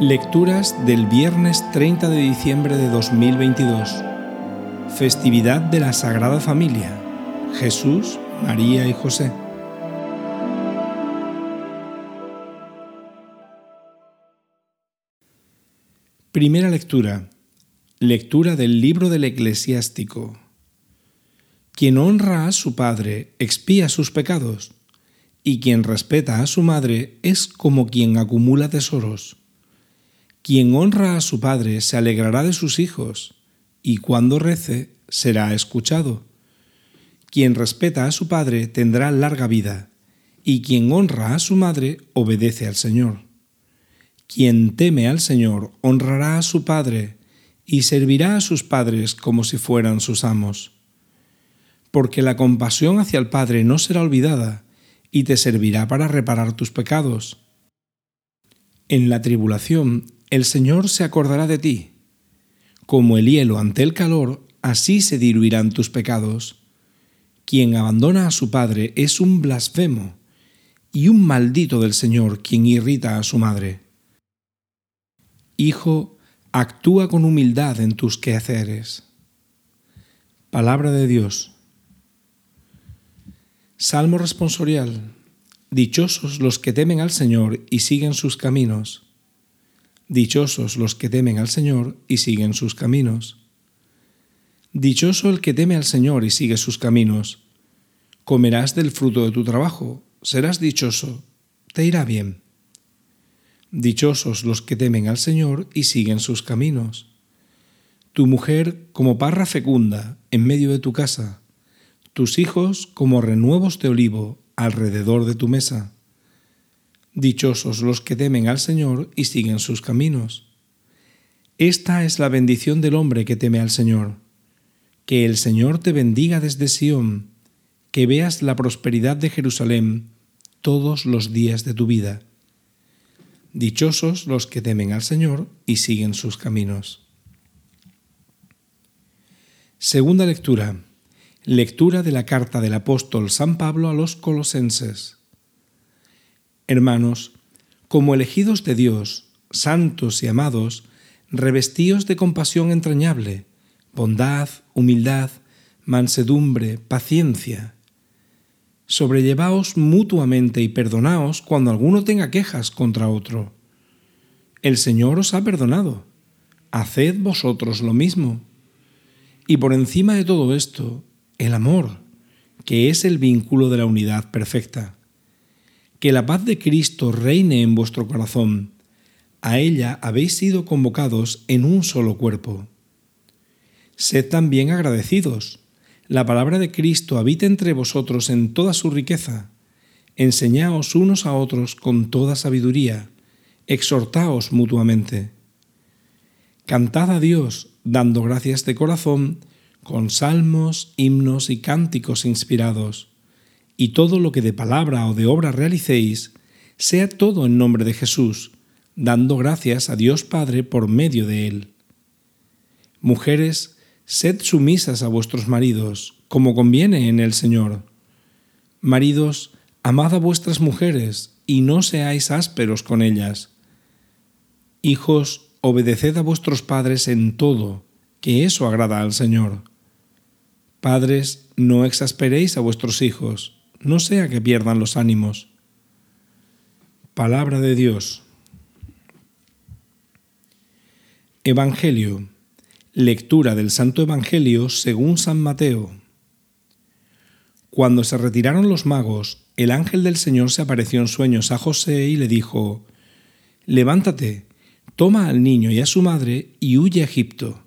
Lecturas del viernes 30 de diciembre de 2022. Festividad de la Sagrada Familia. Jesús, María y José. Primera lectura. Lectura del libro del eclesiástico. Quien honra a su padre expía sus pecados, y quien respeta a su madre es como quien acumula tesoros. Quien honra a su padre se alegrará de sus hijos, y cuando rece será escuchado. Quien respeta a su padre tendrá larga vida, y quien honra a su madre obedece al Señor. Quien teme al Señor honrará a su padre, y servirá a sus padres como si fueran sus amos. Porque la compasión hacia el Padre no será olvidada, y te servirá para reparar tus pecados. En la tribulación el Señor se acordará de ti. Como el hielo ante el calor, así se diluirán tus pecados. Quien abandona a su padre es un blasfemo, y un maldito del Señor quien irrita a su madre. Hijo, actúa con humildad en tus quehaceres. Palabra de Dios. Salmo responsorial. Dichosos los que temen al Señor y siguen sus caminos. Dichosos los que temen al Señor y siguen sus caminos. Dichoso el que teme al Señor y sigue sus caminos. Comerás del fruto de tu trabajo, serás dichoso, te irá bien. Dichosos los que temen al Señor y siguen sus caminos. Tu mujer como parra fecunda en medio de tu casa, tus hijos como renuevos de olivo alrededor de tu mesa. Dichosos los que temen al Señor y siguen sus caminos. Esta es la bendición del hombre que teme al Señor. Que el Señor te bendiga desde Sión, que veas la prosperidad de Jerusalén todos los días de tu vida. Dichosos los que temen al Señor y siguen sus caminos. Segunda lectura. Lectura de la carta del apóstol San Pablo a los colosenses. Hermanos, como elegidos de Dios, santos y amados, revestíos de compasión entrañable, bondad, humildad, mansedumbre, paciencia. Sobrellevaos mutuamente y perdonaos cuando alguno tenga quejas contra otro. El Señor os ha perdonado. Haced vosotros lo mismo. Y por encima de todo esto, el amor, que es el vínculo de la unidad perfecta que la paz de Cristo reine en vuestro corazón. A ella habéis sido convocados en un solo cuerpo. Sed también agradecidos. La palabra de Cristo habita entre vosotros en toda su riqueza. Enseñaos unos a otros con toda sabiduría. Exhortaos mutuamente. Cantad a Dios, dando gracias de corazón, con salmos, himnos y cánticos inspirados y todo lo que de palabra o de obra realicéis, sea todo en nombre de Jesús, dando gracias a Dios Padre por medio de Él. Mujeres, sed sumisas a vuestros maridos, como conviene en el Señor. Maridos, amad a vuestras mujeres y no seáis ásperos con ellas. Hijos, obedeced a vuestros padres en todo, que eso agrada al Señor. Padres, no exasperéis a vuestros hijos no sea que pierdan los ánimos. Palabra de Dios. Evangelio. Lectura del Santo Evangelio según San Mateo. Cuando se retiraron los magos, el ángel del Señor se apareció en sueños a José y le dijo, Levántate, toma al niño y a su madre y huye a Egipto.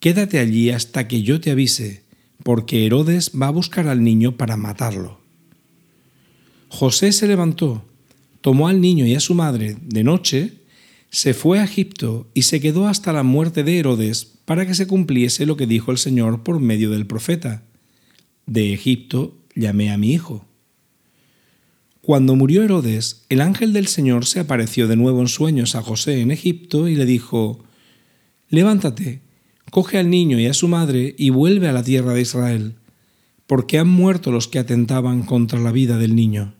Quédate allí hasta que yo te avise porque Herodes va a buscar al niño para matarlo. José se levantó, tomó al niño y a su madre de noche, se fue a Egipto y se quedó hasta la muerte de Herodes para que se cumpliese lo que dijo el Señor por medio del profeta. De Egipto llamé a mi hijo. Cuando murió Herodes, el ángel del Señor se apareció de nuevo en sueños a José en Egipto y le dijo, Levántate, coge al niño y a su madre y vuelve a la tierra de Israel, porque han muerto los que atentaban contra la vida del niño.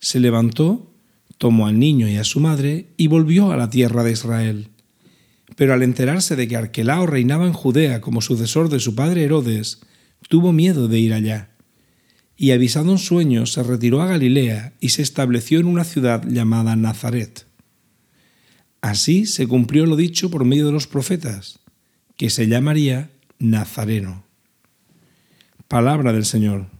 Se levantó, tomó al niño y a su madre y volvió a la tierra de Israel. Pero al enterarse de que Arquelao reinaba en Judea como sucesor de su padre Herodes, tuvo miedo de ir allá. Y avisado en sueños, se retiró a Galilea y se estableció en una ciudad llamada Nazaret. Así se cumplió lo dicho por medio de los profetas, que se llamaría Nazareno. Palabra del Señor.